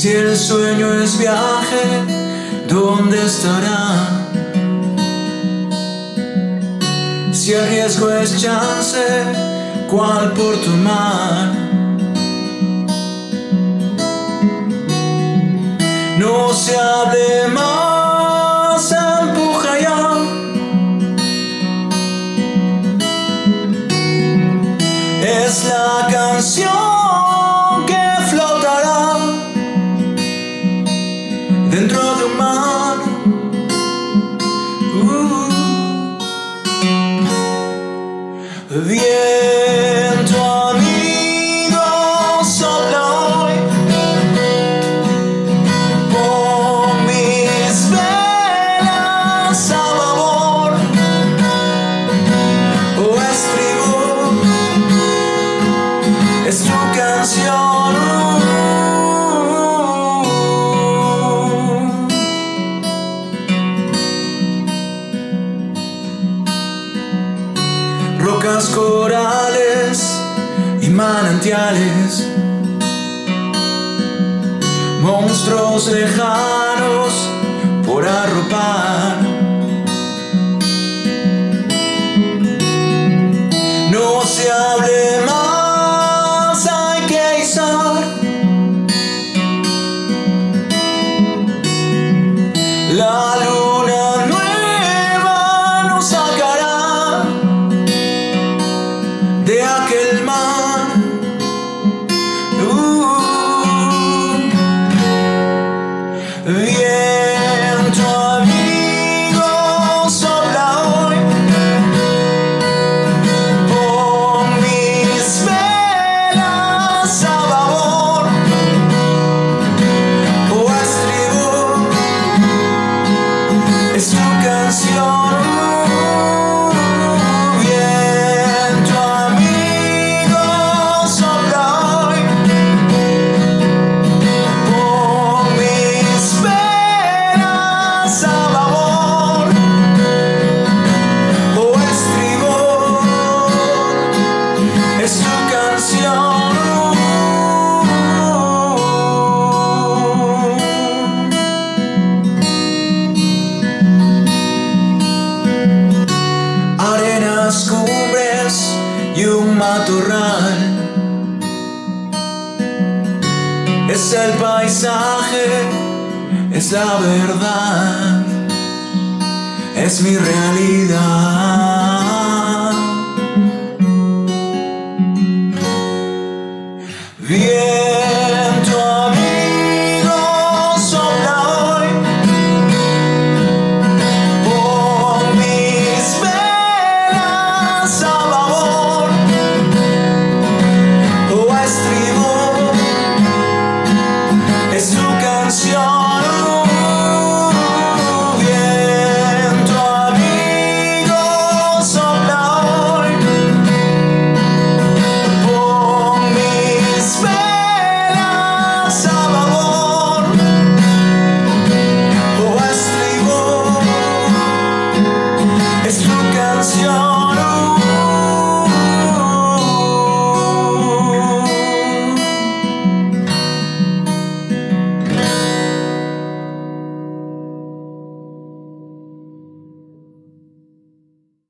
Si el sueño es viaje, ¿dónde estará? Si el riesgo es chance, ¿cuál por tomar? No se hable más, empuja ya. Es la bien. Rocas corales y manantiales, monstruos lejanos por arropar. Un matorral. Es el paisaje, es la verdad, es mi realidad. es su canción.